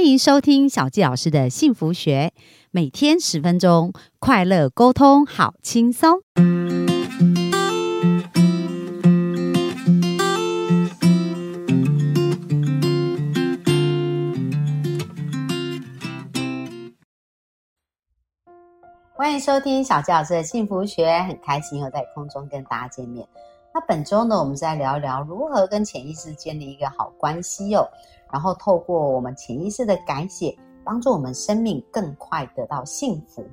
欢迎收听小纪老师的幸福学，每天十分钟，快乐沟通，好轻松。欢迎收听小纪老师的幸福学，很开心又在空中跟大家见面。那本周呢，我们再聊一聊如何跟潜意识建立一个好关系哦。然后透过我们潜意识的改写，帮助我们生命更快得到幸福。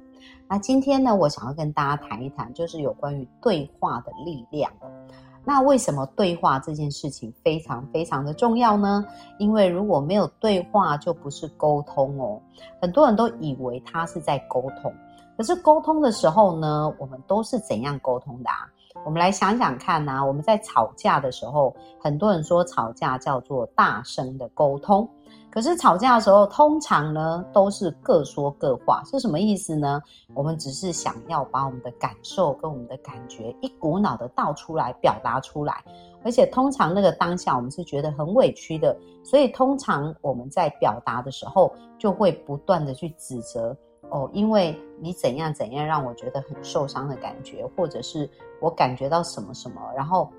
那今天呢，我想要跟大家谈一谈，就是有关于对话的力量。那为什么对话这件事情非常非常的重要呢？因为如果没有对话，就不是沟通哦。很多人都以为他是在沟通，可是沟通的时候呢，我们都是怎样沟通的啊？我们来想想看呐，我们在吵架的时候，很多人说吵架叫做大声的沟通，可是吵架的时候，通常呢都是各说各话，是什么意思呢？我们只是想要把我们的感受跟我们的感觉一股脑的倒出来，表达出来，而且通常那个当下我们是觉得很委屈的，所以通常我们在表达的时候，就会不断的去指责。哦，因为你怎样怎样让我觉得很受伤的感觉，或者是我感觉到什么什么，然后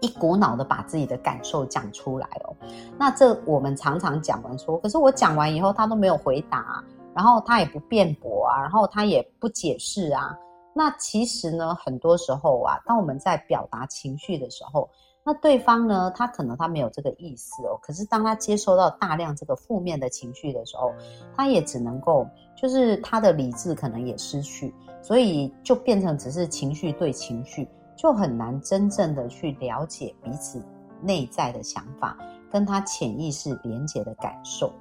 一股脑的把自己的感受讲出来哦。那这我们常常讲完说，可是我讲完以后他都没有回答，然后他也不辩驳啊，然后他也不解释啊。那其实呢，很多时候啊，当我们在表达情绪的时候，那对方呢，他可能他没有这个意思哦，可是当他接收到大量这个负面的情绪的时候，他也只能够，就是他的理智可能也失去，所以就变成只是情绪对情绪，就很难真正的去了解彼此内在的想法，跟他潜意识连接的感受。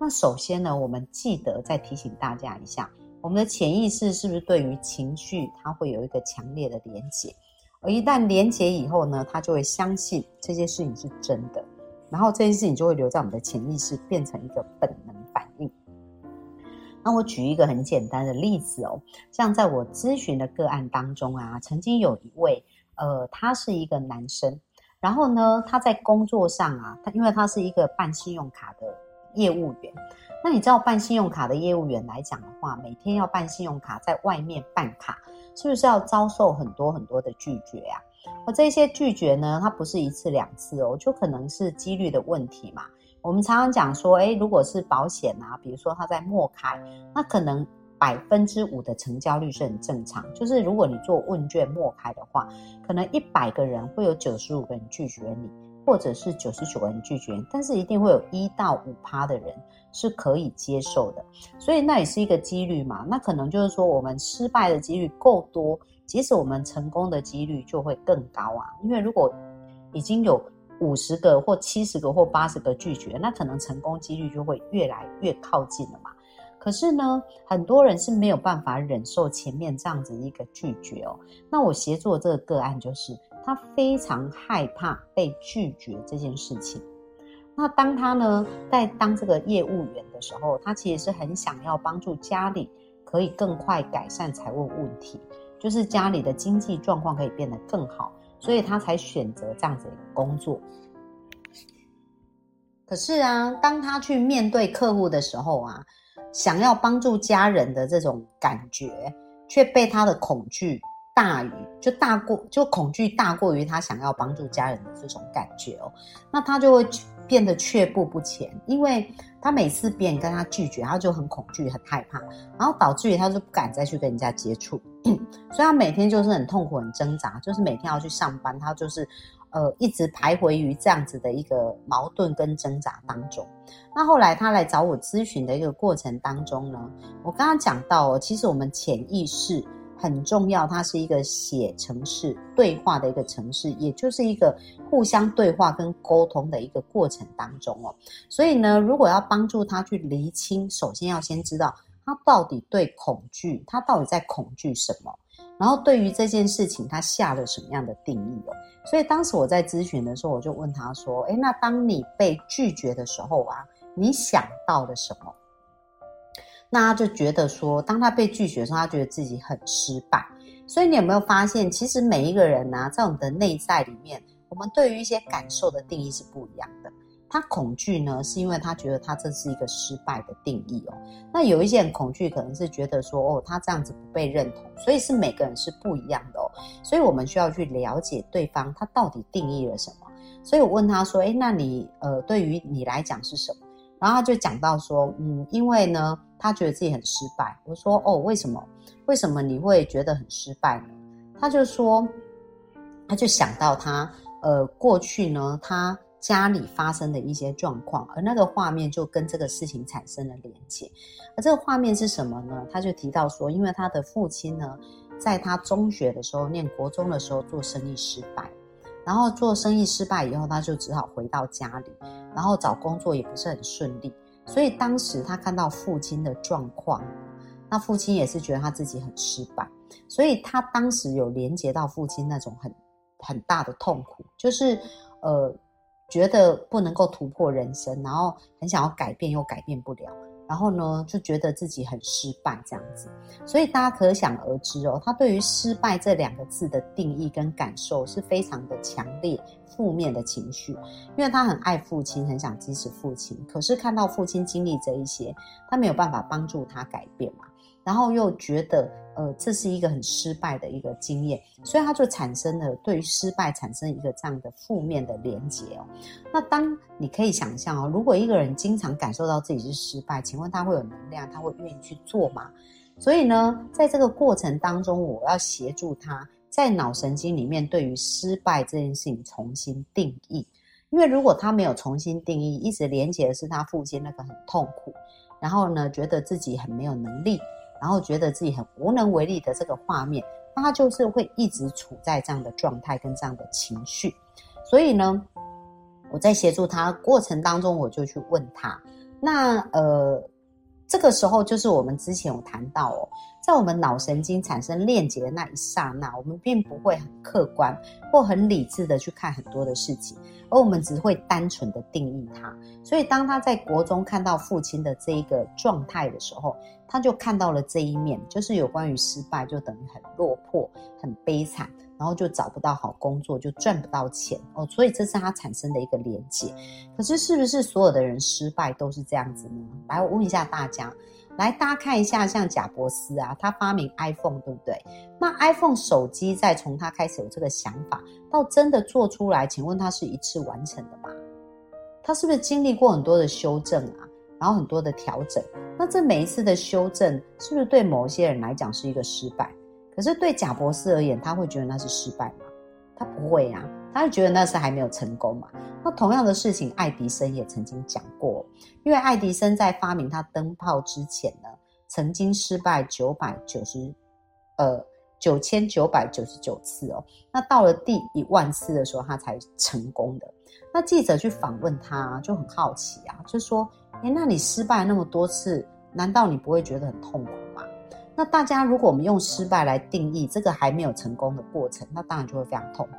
那首先呢，我们记得再提醒大家一下，我们的潜意识是不是对于情绪，它会有一个强烈的连接？而一旦连结以后呢，他就会相信这些事情是真的，然后这件事情就会留在我们的潜意识，变成一个本能反应。那我举一个很简单的例子哦，像在我咨询的个案当中啊，曾经有一位，呃，他是一个男生，然后呢，他在工作上啊，他因为他是一个办信用卡的业务员，那你知道办信用卡的业务员来讲的话，每天要办信用卡，在外面办卡。是不是要遭受很多很多的拒绝呀？而这些拒绝呢，它不是一次两次哦，就可能是几率的问题嘛。我们常常讲说，诶如果是保险啊，比如说他在末开，那可能百分之五的成交率是很正常。就是如果你做问卷末开的话，可能一百个人会有九十五个人拒绝你，或者是九十九个人拒绝，但是一定会有一到五趴的人。是可以接受的，所以那也是一个几率嘛。那可能就是说，我们失败的几率够多，即使我们成功的几率就会更高啊。因为如果已经有五十个或七十个或八十个拒绝，那可能成功几率就会越来越靠近了嘛。可是呢，很多人是没有办法忍受前面这样子一个拒绝哦。那我协作这个个案，就是他非常害怕被拒绝这件事情。那当他呢在当这个业务员的时候，他其实是很想要帮助家里可以更快改善财务问题，就是家里的经济状况可以变得更好，所以他才选择这样子的工作。可是啊，当他去面对客户的时候啊，想要帮助家人的这种感觉，却被他的恐惧大于就大过就恐惧大过于他想要帮助家人的这种感觉哦，那他就会。变得却步不前，因为他每次别人跟他拒绝，他就很恐惧、很害怕，然后导致于他就不敢再去跟人家接触，所以他每天就是很痛苦、很挣扎，就是每天要去上班，他就是呃一直徘徊于这样子的一个矛盾跟挣扎当中。那后来他来找我咨询的一个过程当中呢，我刚刚讲到哦，其实我们潜意识。很重要，它是一个写程式对话的一个程式，也就是一个互相对话跟沟通的一个过程当中哦。所以呢，如果要帮助他去厘清，首先要先知道他到底对恐惧，他到底在恐惧什么，然后对于这件事情他下了什么样的定义哦。所以当时我在咨询的时候，我就问他说：“诶，那当你被拒绝的时候啊，你想到了什么？”那他就觉得说，当他被拒绝的时候，他觉得自己很失败。所以你有没有发现，其实每一个人呢，在我们的内在里面，我们对于一些感受的定义是不一样的。他恐惧呢，是因为他觉得他这是一个失败的定义哦。那有一些人恐惧，可能是觉得说，哦，他这样子不被认同，所以是每个人是不一样的哦。所以我们需要去了解对方他到底定义了什么。所以我问他说，诶，那你呃，对于你来讲是什么？然后他就讲到说，嗯，因为呢，他觉得自己很失败。我说，哦，为什么？为什么你会觉得很失败呢？他就说，他就想到他呃过去呢，他。家里发生的一些状况，而那个画面就跟这个事情产生了连接。而这个画面是什么呢？他就提到说，因为他的父亲呢，在他中学的时候，念国中的时候做生意失败，然后做生意失败以后，他就只好回到家里，然后找工作也不是很顺利。所以当时他看到父亲的状况，那父亲也是觉得他自己很失败，所以他当时有连接到父亲那种很很大的痛苦，就是呃。觉得不能够突破人生，然后很想要改变又改变不了，然后呢就觉得自己很失败这样子，所以大家可想而知哦，他对于失败这两个字的定义跟感受是非常的强烈，负面的情绪，因为他很爱父亲，很想支持父亲，可是看到父亲经历这一些，他没有办法帮助他改变嘛。然后又觉得，呃，这是一个很失败的一个经验，所以他就产生了对于失败产生一个这样的负面的连结哦。那当你可以想象哦，如果一个人经常感受到自己是失败，请问他会有能量，他会愿意去做吗？所以呢，在这个过程当中，我要协助他在脑神经里面对于失败这件事情重新定义，因为如果他没有重新定义，一直连接的是他父亲那个很痛苦，然后呢，觉得自己很没有能力。然后觉得自己很无能为力的这个画面，他就是会一直处在这样的状态跟这样的情绪。所以呢，我在协助他过程当中，我就去问他，那呃，这个时候就是我们之前有谈到哦，在我们脑神经产生链接的那一刹那，我们并不会很客观或很理智的去看很多的事情。而我们只会单纯的定义他，所以当他在国中看到父亲的这一个状态的时候，他就看到了这一面，就是有关于失败，就等于很落魄、很悲惨，然后就找不到好工作，就赚不到钱哦。所以这是他产生的一个连结。可是是不是所有的人失败都是这样子呢？来，我问一下大家。来，大家看一下，像贾伯斯啊，他发明 iPhone，对不对？那 iPhone 手机在从他开始有这个想法到真的做出来，请问他是一次完成的吗？他是不是经历过很多的修正啊，然后很多的调整？那这每一次的修正，是不是对某些人来讲是一个失败？可是对贾博士而言，他会觉得那是失败吗？他不会啊。他就觉得那是还没有成功嘛？那同样的事情，爱迪生也曾经讲过，因为爱迪生在发明他灯泡之前呢，曾经失败九百九十，呃，九千九百九十九次哦。那到了第一万次的时候，他才成功的。那记者去访问他，就很好奇啊，就说：“哎，那你失败那么多次，难道你不会觉得很痛苦？”那大家如果我们用失败来定义这个还没有成功的过程，那当然就会非常痛苦。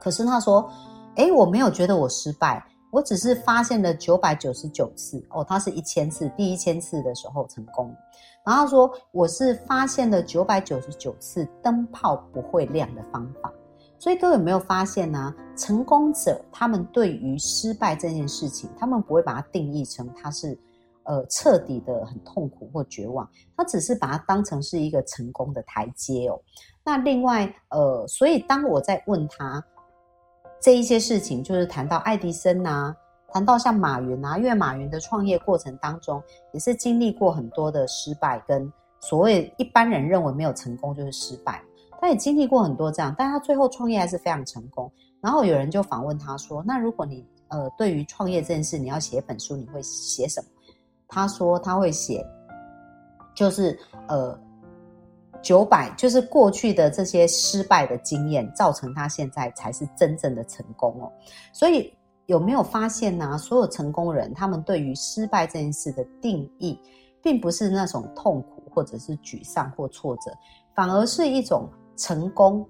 可是他说：“哎，我没有觉得我失败，我只是发现了九百九十九次哦，他是一千次，第一千次的时候成功。然后他说我是发现了九百九十九次灯泡不会亮的方法。所以各位有没有发现呢？成功者他们对于失败这件事情，他们不会把它定义成他是呃彻底的很痛苦或绝望，他只是把它当成是一个成功的台阶哦。那另外呃，所以当我在问他。”这一些事情，就是谈到爱迪生呐，谈到像马云啊，因为马云的创业过程当中，也是经历过很多的失败，跟所谓一般人认为没有成功就是失败，他也经历过很多这样，但他最后创业还是非常成功。然后有人就访问他说：“那如果你呃对于创业这件事，你要写本书，你会写什么？”他说他会写，就是呃。九百就是过去的这些失败的经验，造成他现在才是真正的成功哦。所以有没有发现呢？所有成功人他们对于失败这件事的定义，并不是那种痛苦或者是沮丧或挫折，反而是一种成功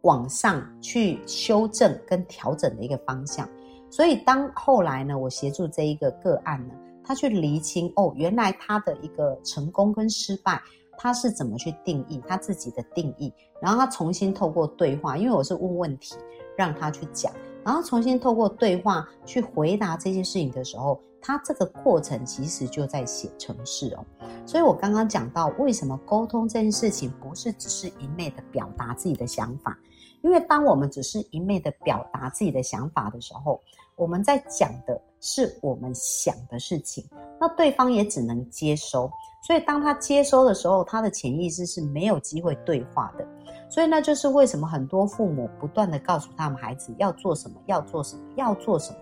往上去修正跟调整的一个方向。所以当后来呢，我协助这一个个案呢，他去厘清哦，原来他的一个成功跟失败。他是怎么去定义他自己的定义？然后他重新透过对话，因为我是问问题让他去讲，然后重新透过对话去回答这些事情的时候，他这个过程其实就在写程式哦。所以我刚刚讲到，为什么沟通这件事情不是只是一昧的表达自己的想法？因为当我们只是一昧的表达自己的想法的时候，我们在讲的是我们想的事情，那对方也只能接收。所以当他接收的时候，他的潜意识是没有机会对话的。所以那就是为什么很多父母不断的告诉他们孩子要做什么，要做什么，要做什么，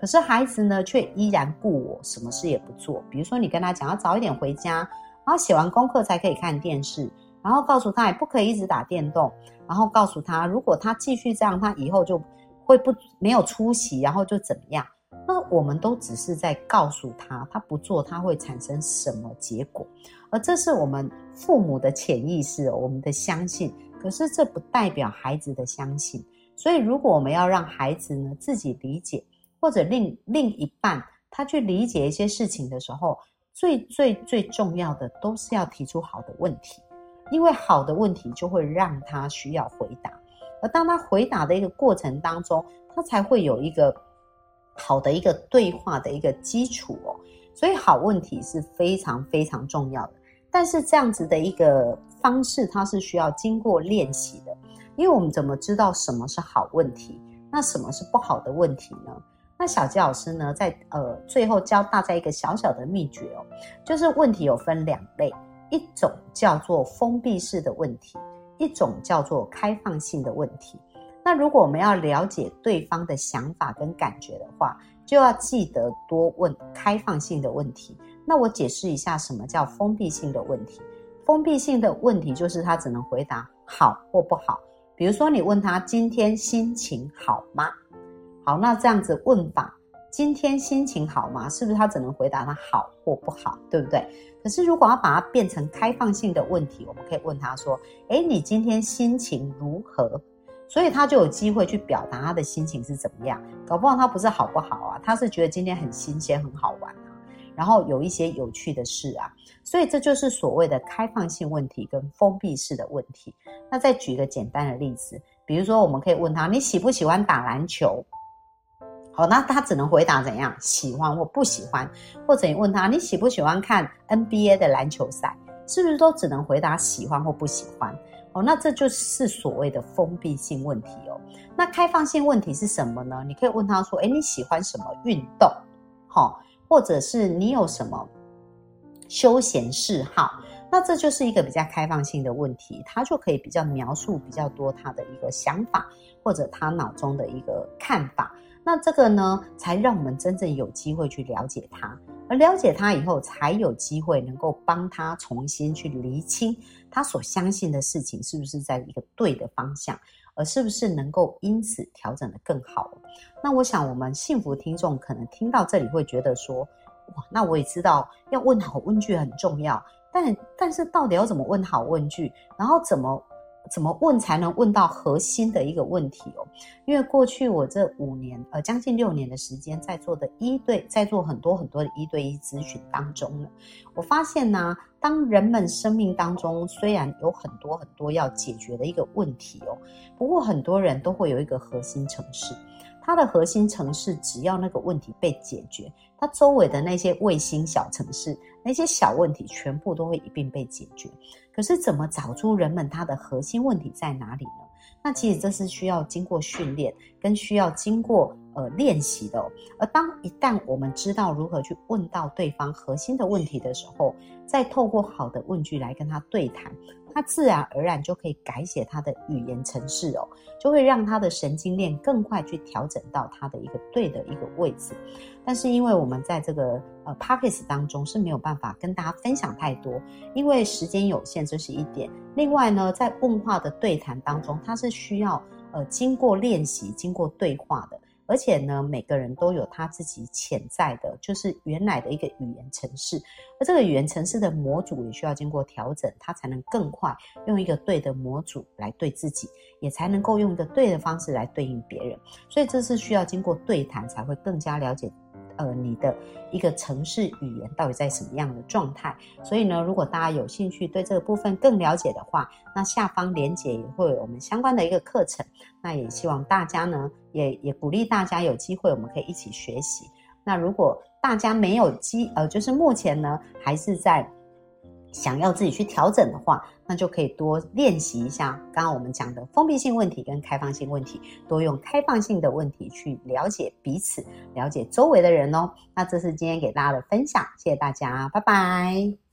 可是孩子呢却依然故我，什么事也不做。比如说你跟他讲要早一点回家，然后写完功课才可以看电视，然后告诉他也不可以一直打电动。然后告诉他，如果他继续这样，他以后就会不没有出息，然后就怎么样？那我们都只是在告诉他，他不做，他会产生什么结果？而这是我们父母的潜意识，我们的相信。可是这不代表孩子的相信。所以，如果我们要让孩子呢自己理解，或者另另一半他去理解一些事情的时候，最最最重要的都是要提出好的问题。因为好的问题就会让他需要回答，而当他回答的一个过程当中，他才会有一个好的一个对话的一个基础哦。所以好问题是非常非常重要的。但是这样子的一个方式，它是需要经过练习的。因为我们怎么知道什么是好问题，那什么是不好的问题呢？那小吉老师呢，在呃最后教大家一个小小的秘诀哦，就是问题有分两类。一种叫做封闭式的问题，一种叫做开放性的问题。那如果我们要了解对方的想法跟感觉的话，就要记得多问开放性的问题。那我解释一下什么叫封闭性的问题。封闭性的问题就是他只能回答好或不好。比如说你问他今天心情好吗？好，那这样子问法。今天心情好吗？是不是他只能回答他好或不好，对不对？可是如果要把它变成开放性的问题，我们可以问他说：“诶，你今天心情如何？”所以他就有机会去表达他的心情是怎么样。搞不好他不是好不好啊，他是觉得今天很新鲜、很好玩啊，然后有一些有趣的事啊。所以这就是所谓的开放性问题跟封闭式的问题。那再举一个简单的例子，比如说我们可以问他：“你喜不喜欢打篮球？”好，那他只能回答怎样喜欢或不喜欢，或者你问他你喜不喜欢看 NBA 的篮球赛，是不是都只能回答喜欢或不喜欢？哦，那这就是所谓的封闭性问题哦。那开放性问题是什么呢？你可以问他说：“哎，你喜欢什么运动？好，或者是你有什么休闲嗜好？”那这就是一个比较开放性的问题，他就可以比较描述比较多他的一个想法，或者他脑中的一个看法。那这个呢，才让我们真正有机会去了解他，而了解他以后，才有机会能够帮他重新去厘清他所相信的事情是不是在一个对的方向，而是不是能够因此调整的更好。那我想，我们幸福听众可能听到这里会觉得说，哇，那我也知道要问好问句很重要，但但是到底要怎么问好问句，然后怎么？怎么问才能问到核心的一个问题哦？因为过去我这五年，呃，将近六年的时间，在做的一对，在做很多很多的一对一咨询当中呢，我发现呢，当人们生命当中虽然有很多很多要解决的一个问题哦，不过很多人都会有一个核心城市。它的核心城市，只要那个问题被解决，它周围的那些卫星小城市，那些小问题全部都会一并被解决。可是，怎么找出人们它的核心问题在哪里呢？那其实这是需要经过训练，跟需要经过呃练习的。而当一旦我们知道如何去问到对方核心的问题的时候，再透过好的问句来跟他对谈。他自然而然就可以改写他的语言程式哦，就会让他的神经链更快去调整到他的一个对的一个位置。但是因为我们在这个呃 p o c k e t 当中是没有办法跟大家分享太多，因为时间有限，这是一点。另外呢，在问话的对谈当中，它是需要呃经过练习、经过对话的。而且呢，每个人都有他自己潜在的，就是原来的一个语言程式，而这个语言程式的模组也需要经过调整，它才能更快用一个对的模组来对自己，也才能够用一个对的方式来对应别人。所以这是需要经过对谈才会更加了解。呃你的一个城市语言到底在什么样的状态。所以呢，如果大家有兴趣对这个部分更了解的话，那下方连接也会有我们相关的一个课程。那也希望大家呢，也也鼓励大家有机会我们可以一起学习。那如果大家没有机呃，就是目前呢还是在。想要自己去调整的话，那就可以多练习一下刚刚我们讲的封闭性问题跟开放性问题，多用开放性的问题去了解彼此，了解周围的人哦。那这是今天给大家的分享，谢谢大家，拜拜。